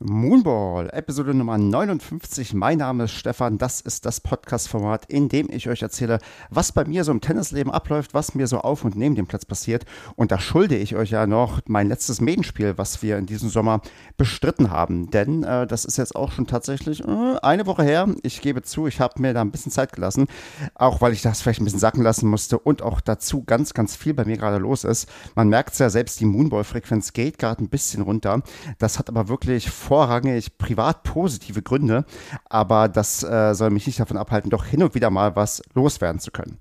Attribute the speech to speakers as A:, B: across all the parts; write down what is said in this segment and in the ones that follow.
A: Moonball, Episode Nummer 59. Mein Name ist Stefan. Das ist das Podcast-Format, in dem ich euch erzähle, was bei mir so im Tennisleben abläuft, was mir so auf und neben dem Platz passiert. Und da schulde ich euch ja noch mein letztes Medenspiel, was wir in diesem Sommer bestritten haben. Denn äh, das ist jetzt auch schon tatsächlich äh, eine Woche her. Ich gebe zu, ich habe mir da ein bisschen Zeit gelassen, auch weil ich das vielleicht ein bisschen sacken lassen musste und auch dazu ganz, ganz viel bei mir gerade los ist. Man merkt es ja selbst, die Moonball-Frequenz geht gerade ein bisschen runter. Das hat aber wirklich vorrangig privat positive Gründe, aber das äh, soll mich nicht davon abhalten, doch hin und wieder mal was loswerden zu können.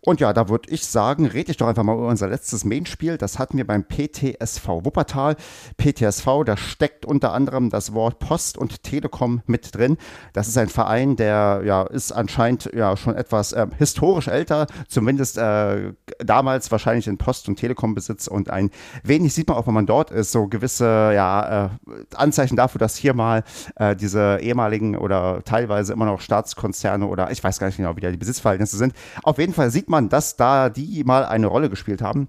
A: Und ja, da würde ich sagen, rede ich doch einfach mal über unser letztes Main-Spiel. Das hatten wir beim PTSV Wuppertal. PTSV, da steckt unter anderem das Wort Post und Telekom mit drin. Das ist ein Verein, der ja ist anscheinend ja schon etwas äh, historisch älter, zumindest äh, damals wahrscheinlich in Post- und Telekom-Besitz und ein wenig sieht man auch, wenn man dort ist, so gewisse ja, äh, Anzeichen dafür, dass hier mal äh, diese ehemaligen oder teilweise immer noch Staatskonzerne oder ich weiß gar nicht genau, wie da die Besitzverhältnisse sind. Auf jeden Fall sieht man, dass da die mal eine Rolle gespielt haben.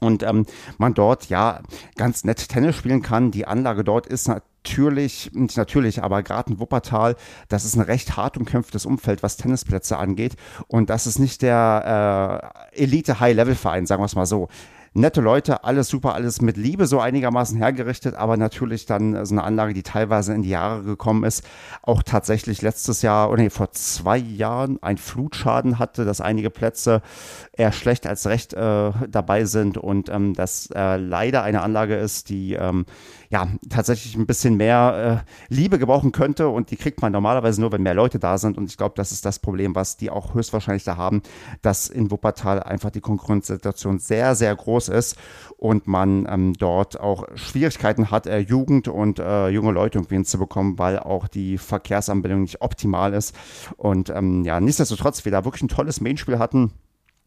A: Und ähm, man dort ja ganz nett Tennis spielen kann. Die Anlage dort ist natürlich, nicht natürlich, aber gerade in Wuppertal, das ist ein recht hart umkämpftes Umfeld, was Tennisplätze angeht. Und das ist nicht der äh, Elite-High-Level-Verein, sagen wir es mal so nette Leute, alles super, alles mit Liebe so einigermaßen hergerichtet, aber natürlich dann so eine Anlage, die teilweise in die Jahre gekommen ist, auch tatsächlich letztes Jahr oder nee, vor zwei Jahren ein Flutschaden hatte, dass einige Plätze eher schlecht als recht äh, dabei sind und ähm, das äh, leider eine Anlage ist, die ähm, ja tatsächlich ein bisschen mehr äh, Liebe gebrauchen könnte und die kriegt man normalerweise nur, wenn mehr Leute da sind und ich glaube, das ist das Problem, was die auch höchstwahrscheinlich da haben, dass in Wuppertal einfach die Konkurrenzsituation sehr, sehr groß ist und man ähm, dort auch Schwierigkeiten hat, äh, Jugend und äh, junge Leute irgendwie hinzubekommen, weil auch die Verkehrsanbindung nicht optimal ist und ähm, ja, nichtsdestotrotz wir da wirklich ein tolles Mainspiel hatten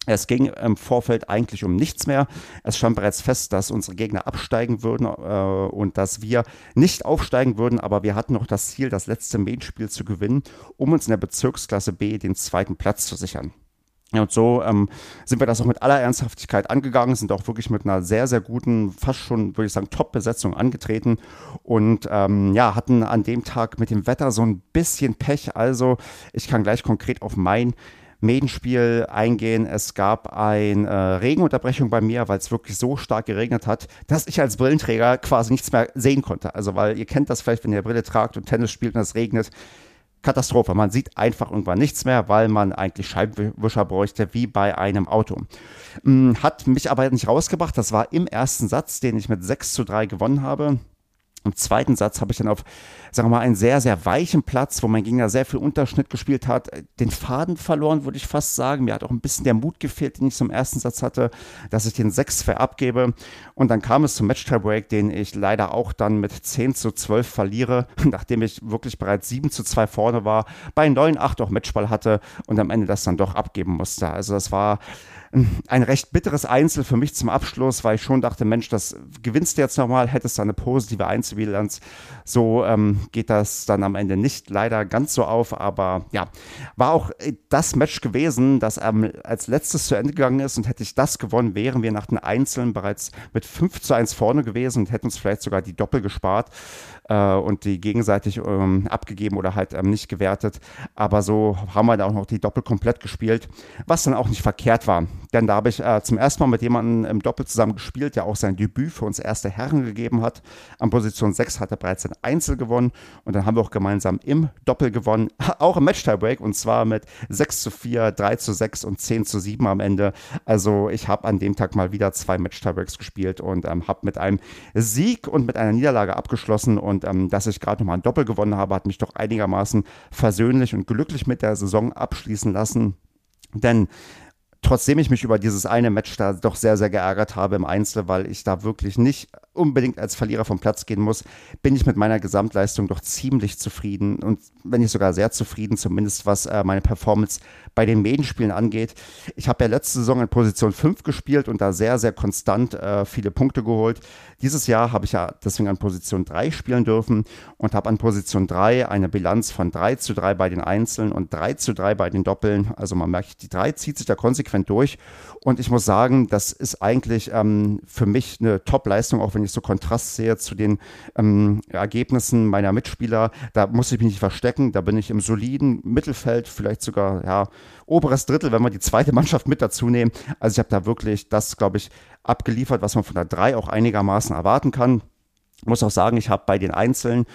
A: es ging im Vorfeld eigentlich um nichts mehr. Es stand bereits fest, dass unsere Gegner absteigen würden äh, und dass wir nicht aufsteigen würden, aber wir hatten noch das Ziel, das letzte Main-Spiel zu gewinnen, um uns in der Bezirksklasse B den zweiten Platz zu sichern. Und so ähm, sind wir das auch mit aller Ernsthaftigkeit angegangen, sind auch wirklich mit einer sehr, sehr guten, fast schon, würde ich sagen, Top-Besetzung angetreten und ähm, ja, hatten an dem Tag mit dem Wetter so ein bisschen Pech. Also ich kann gleich konkret auf mein Medenspiel eingehen. Es gab eine äh, Regenunterbrechung bei mir, weil es wirklich so stark geregnet hat, dass ich als Brillenträger quasi nichts mehr sehen konnte. Also, weil ihr kennt das vielleicht, wenn ihr Brille tragt und Tennis spielt und es regnet. Katastrophe. Man sieht einfach irgendwann nichts mehr, weil man eigentlich Scheibenwischer bräuchte, wie bei einem Auto. Hm, hat mich aber nicht rausgebracht. Das war im ersten Satz, den ich mit 6 zu 3 gewonnen habe. Im zweiten Satz habe ich dann auf, sagen wir mal, einen sehr, sehr weichen Platz, wo mein Gegner sehr viel Unterschnitt gespielt hat, den Faden verloren, würde ich fast sagen. Mir hat auch ein bisschen der Mut gefehlt, den ich zum ersten Satz hatte, dass ich den 6 abgebe. Und dann kam es zum Match-Tiebreak, den ich leider auch dann mit 10 zu 12 verliere, nachdem ich wirklich bereits 7 zu 2 vorne war, bei 9-8 auch Matchball hatte und am Ende das dann doch abgeben musste. Also das war ein recht bitteres Einzel für mich zum Abschluss, weil ich schon dachte, Mensch, das gewinnst du jetzt nochmal, hättest du eine positive Einzelbilanz. So ähm, geht das dann am Ende nicht leider ganz so auf, aber ja, war auch äh, das Match gewesen, das ähm, als letztes zu Ende gegangen ist und hätte ich das gewonnen, wären wir nach den Einzelnen bereits mit 5 zu 1 vorne gewesen und hätten uns vielleicht sogar die Doppel gespart äh, und die gegenseitig ähm, abgegeben oder halt ähm, nicht gewertet. Aber so haben wir da auch noch die Doppel komplett gespielt, was dann auch nicht verkehrt war. Denn da habe ich äh, zum ersten Mal mit jemandem im Doppel zusammen gespielt, der auch sein Debüt für uns erste Herren gegeben hat. An Position 6 hat er bereits ein Einzel gewonnen und dann haben wir auch gemeinsam im Doppel gewonnen, auch im Match-Tiebreak und zwar mit 6 zu 4, 3 zu 6 und 10 zu 7 am Ende. Also ich habe an dem Tag mal wieder zwei Match-Tiebreaks gespielt und ähm, habe mit einem Sieg und mit einer Niederlage abgeschlossen und und ähm, dass ich gerade nochmal ein Doppel gewonnen habe, hat mich doch einigermaßen versöhnlich und glücklich mit der Saison abschließen lassen. Denn trotzdem ich mich über dieses eine Match da doch sehr, sehr geärgert habe im Einzel, weil ich da wirklich nicht unbedingt als Verlierer vom Platz gehen muss, bin ich mit meiner Gesamtleistung doch ziemlich zufrieden und wenn nicht sogar sehr zufrieden, zumindest was äh, meine Performance bei den Medenspielen angeht. Ich habe ja letzte Saison in Position 5 gespielt und da sehr, sehr konstant äh, viele Punkte geholt. Dieses Jahr habe ich ja deswegen an Position 3 spielen dürfen und habe an Position 3 eine Bilanz von 3 zu 3 bei den Einzelnen und 3 zu 3 bei den Doppeln. Also man merkt, die 3 zieht sich da konsequent durch und ich muss sagen, das ist eigentlich ähm, für mich eine Top-Leistung, auch wenn ich ich so Kontrast sehe zu den ähm, Ergebnissen meiner Mitspieler, da muss ich mich nicht verstecken, da bin ich im soliden Mittelfeld, vielleicht sogar, ja, oberes Drittel, wenn wir die zweite Mannschaft mit dazu nehmen. Also ich habe da wirklich das, glaube ich, abgeliefert, was man von der 3 auch einigermaßen erwarten kann. Ich muss auch sagen, ich habe bei den Einzelnen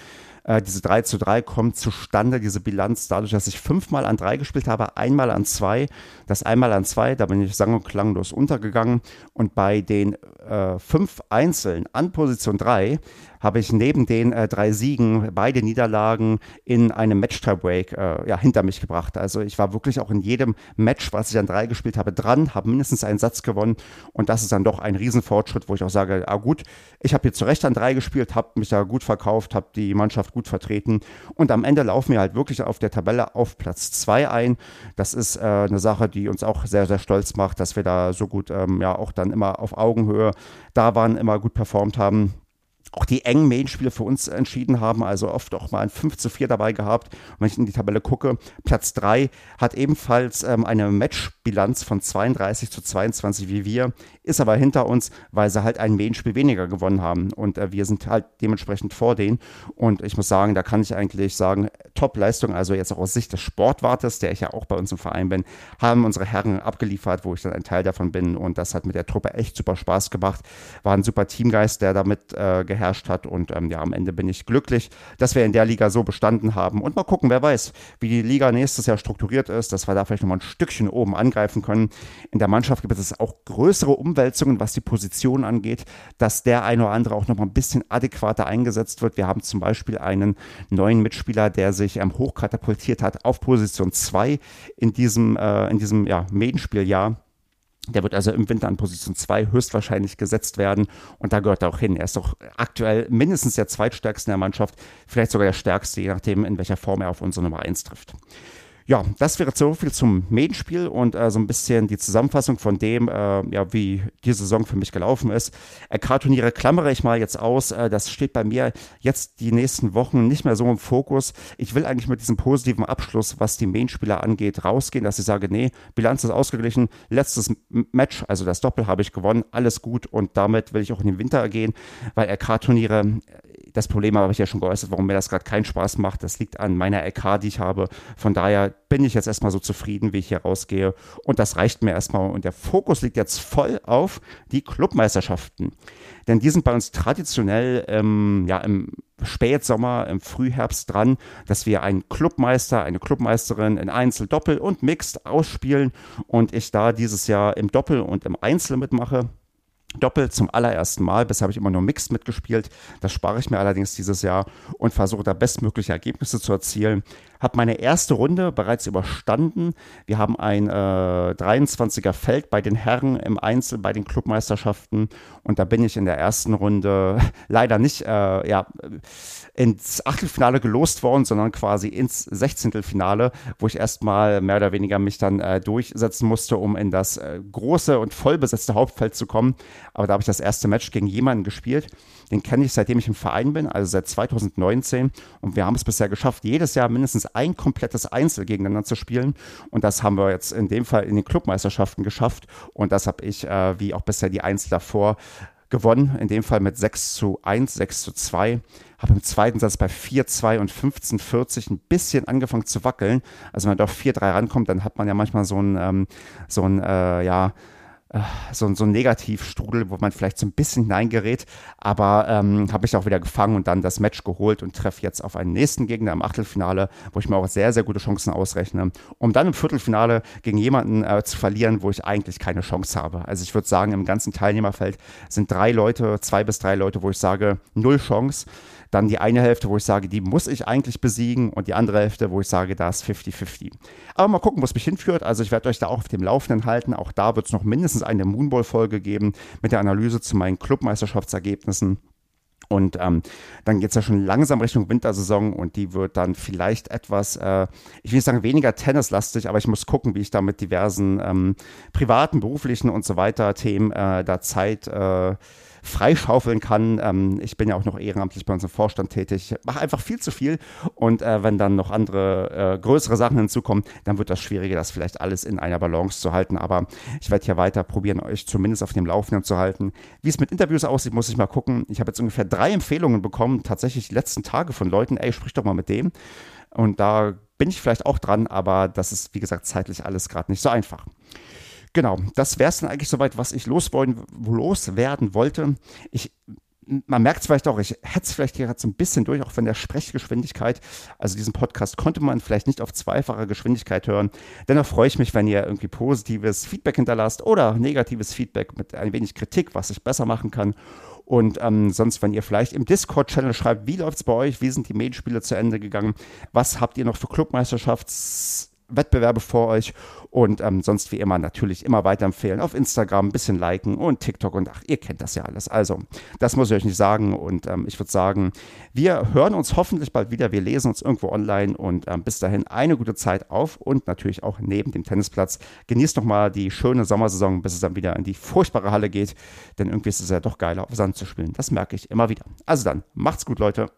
A: äh, diese 3 zu 3 kommt zustande, diese Bilanz, dadurch, dass ich fünfmal an 3 gespielt habe, einmal an 2. Das einmal an 2, da bin ich sang- und klanglos untergegangen. Und bei den äh, fünf Einzeln an Position 3 habe ich neben den äh, drei Siegen beide Niederlagen in einem Match-Tiebreak äh, ja, hinter mich gebracht. Also ich war wirklich auch in jedem Match, was ich an drei gespielt habe, dran, habe mindestens einen Satz gewonnen und das ist dann doch ein Riesenfortschritt, wo ich auch sage, ah gut, ich habe hier zu Recht an drei gespielt, habe mich da gut verkauft, habe die Mannschaft gut vertreten und am Ende laufen wir halt wirklich auf der Tabelle auf Platz zwei ein. Das ist äh, eine Sache, die uns auch sehr, sehr stolz macht, dass wir da so gut ähm, ja auch dann immer auf Augenhöhe da waren, immer gut performt haben auch die engen Main-Spiele für uns entschieden haben, also oft auch mal ein 5 zu 4 dabei gehabt. Und wenn ich in die Tabelle gucke, Platz 3 hat ebenfalls ähm, eine Matchbilanz von 32 zu 22 wie wir, ist aber hinter uns, weil sie halt ein Main-Spiel weniger gewonnen haben. Und äh, wir sind halt dementsprechend vor denen. Und ich muss sagen, da kann ich eigentlich sagen, Top-Leistung, also jetzt auch aus Sicht des Sportwartes, der ich ja auch bei uns im Verein bin, haben unsere Herren abgeliefert, wo ich dann ein Teil davon bin. Und das hat mit der Truppe echt super Spaß gemacht. War ein super Teamgeist, der damit äh, geherrscht hat. Und ähm, ja, am Ende bin ich glücklich, dass wir in der Liga so bestanden haben. Und mal gucken, wer weiß, wie die Liga nächstes Jahr strukturiert ist, dass wir da vielleicht nochmal ein Stückchen oben angreifen können. In der Mannschaft gibt es auch größere Umwälzungen, was die Position angeht, dass der eine oder andere auch nochmal ein bisschen adäquater eingesetzt wird. Wir haben zum Beispiel einen neuen Mitspieler, der sich ähm, hochkatapultiert hat auf Position 2 in diesem, äh, in diesem ja, Medenspieljahr der wird also im Winter an Position 2 höchstwahrscheinlich gesetzt werden und da gehört er auch hin. Er ist doch aktuell mindestens der zweitstärkste in der Mannschaft, vielleicht sogar der stärkste, je nachdem, in welcher Form er auf unsere Nummer 1 trifft. Ja, das wäre so viel zum Medienspiel und äh, so ein bisschen die Zusammenfassung von dem, äh, ja, wie die Saison für mich gelaufen ist. Karturniere klammere ich mal jetzt aus. Äh, das steht bei mir jetzt die nächsten Wochen nicht mehr so im Fokus. Ich will eigentlich mit diesem positiven Abschluss, was die Main-Spieler angeht, rausgehen, dass ich sage, nee, Bilanz ist ausgeglichen. Letztes Match, also das Doppel habe ich gewonnen, alles gut und damit will ich auch in den Winter gehen, weil RK-Turniere das Problem habe ich ja schon geäußert, warum mir das gerade keinen Spaß macht. Das liegt an meiner LK, die ich habe. Von daher bin ich jetzt erstmal so zufrieden, wie ich hier rausgehe. Und das reicht mir erstmal. Und der Fokus liegt jetzt voll auf die Clubmeisterschaften. Denn die sind bei uns traditionell ähm, ja, im Spätsommer, im Frühherbst dran, dass wir einen Clubmeister, eine Clubmeisterin in Einzel, Doppel und Mixed ausspielen. Und ich da dieses Jahr im Doppel und im Einzel mitmache. Doppel zum allerersten Mal. Bisher habe ich immer nur Mixed mitgespielt. Das spare ich mir allerdings dieses Jahr und versuche da bestmögliche Ergebnisse zu erzielen. Habe meine erste Runde bereits überstanden. Wir haben ein äh, 23er Feld bei den Herren im Einzel bei den Clubmeisterschaften und da bin ich in der ersten Runde leider nicht äh, ja, ins Achtelfinale gelost worden, sondern quasi ins Sechzehntelfinale, wo ich erstmal mehr oder weniger mich dann äh, durchsetzen musste, um in das äh, große und vollbesetzte Hauptfeld zu kommen. Aber da habe ich das erste Match gegen jemanden gespielt. Den kenne ich seitdem ich im Verein bin, also seit 2019. Und wir haben es bisher geschafft, jedes Jahr mindestens ein komplettes Einzel gegeneinander zu spielen. Und das haben wir jetzt in dem Fall in den Clubmeisterschaften geschafft. Und das habe ich, äh, wie auch bisher die Einzel davor, gewonnen, in dem Fall mit 6 zu 1, 6 zu 2. Habe im zweiten Satz bei 4, 2 und 15, 40 ein bisschen angefangen zu wackeln. Also wenn man auf 4, 3 rankommt, dann hat man ja manchmal so ein, ähm, so ein, äh, ja, so, so ein Negativstrudel, wo man vielleicht so ein bisschen hineingerät. Aber ähm, habe ich auch wieder gefangen und dann das Match geholt und treffe jetzt auf einen nächsten Gegner im Achtelfinale, wo ich mir auch sehr, sehr gute Chancen ausrechne, um dann im Viertelfinale gegen jemanden äh, zu verlieren, wo ich eigentlich keine Chance habe. Also ich würde sagen, im ganzen Teilnehmerfeld sind drei Leute, zwei bis drei Leute, wo ich sage, null Chance. Dann die eine Hälfte, wo ich sage, die muss ich eigentlich besiegen und die andere Hälfte, wo ich sage, da ist 50-50. Aber mal gucken, wo es mich hinführt. Also ich werde euch da auch auf dem Laufenden halten. Auch da wird es noch mindestens eine Moonball-Folge geben mit der Analyse zu meinen Clubmeisterschaftsergebnissen. Und ähm, dann geht es ja schon langsam Richtung Wintersaison und die wird dann vielleicht etwas, äh, ich will nicht sagen weniger tennislastig, aber ich muss gucken, wie ich da mit diversen ähm, privaten, beruflichen und so weiter Themen äh, da Zeit äh, freischaufeln kann. Ähm, ich bin ja auch noch ehrenamtlich bei uns im Vorstand tätig. Mache einfach viel zu viel und äh, wenn dann noch andere äh, größere Sachen hinzukommen, dann wird das schwieriger, das vielleicht alles in einer Balance zu halten. Aber ich werde hier weiter probieren, euch zumindest auf dem Laufenden zu halten. Wie es mit Interviews aussieht, muss ich mal gucken. Ich habe jetzt ungefähr drei Empfehlungen bekommen, tatsächlich die letzten Tage von Leuten, ey, sprich doch mal mit dem. Und da bin ich vielleicht auch dran, aber das ist, wie gesagt, zeitlich alles gerade nicht so einfach. Genau, das wäre es dann eigentlich soweit, was ich loswerden, loswerden wollte. Ich man merkt es vielleicht auch, ich hätte es vielleicht gerade so ein bisschen durch, auch von der Sprechgeschwindigkeit. Also diesen Podcast konnte man vielleicht nicht auf zweifacher Geschwindigkeit hören. Dennoch freue ich mich, wenn ihr irgendwie positives Feedback hinterlasst oder negatives Feedback mit ein wenig Kritik, was ich besser machen kann. Und ähm, sonst, wenn ihr vielleicht im Discord-Channel schreibt, wie läuft es bei euch, wie sind die Medienspiele zu Ende gegangen, was habt ihr noch für Clubmeisterschafts- Wettbewerbe vor euch und ähm, sonst wie immer natürlich immer weiterempfehlen. Auf Instagram ein bisschen liken und TikTok und ach, ihr kennt das ja alles. Also, das muss ich euch nicht sagen und ähm, ich würde sagen, wir hören uns hoffentlich bald wieder. Wir lesen uns irgendwo online und ähm, bis dahin eine gute Zeit auf und natürlich auch neben dem Tennisplatz. Genießt nochmal die schöne Sommersaison, bis es dann wieder in die furchtbare Halle geht, denn irgendwie ist es ja doch geiler, auf Sand zu spielen. Das merke ich immer wieder. Also dann, macht's gut, Leute.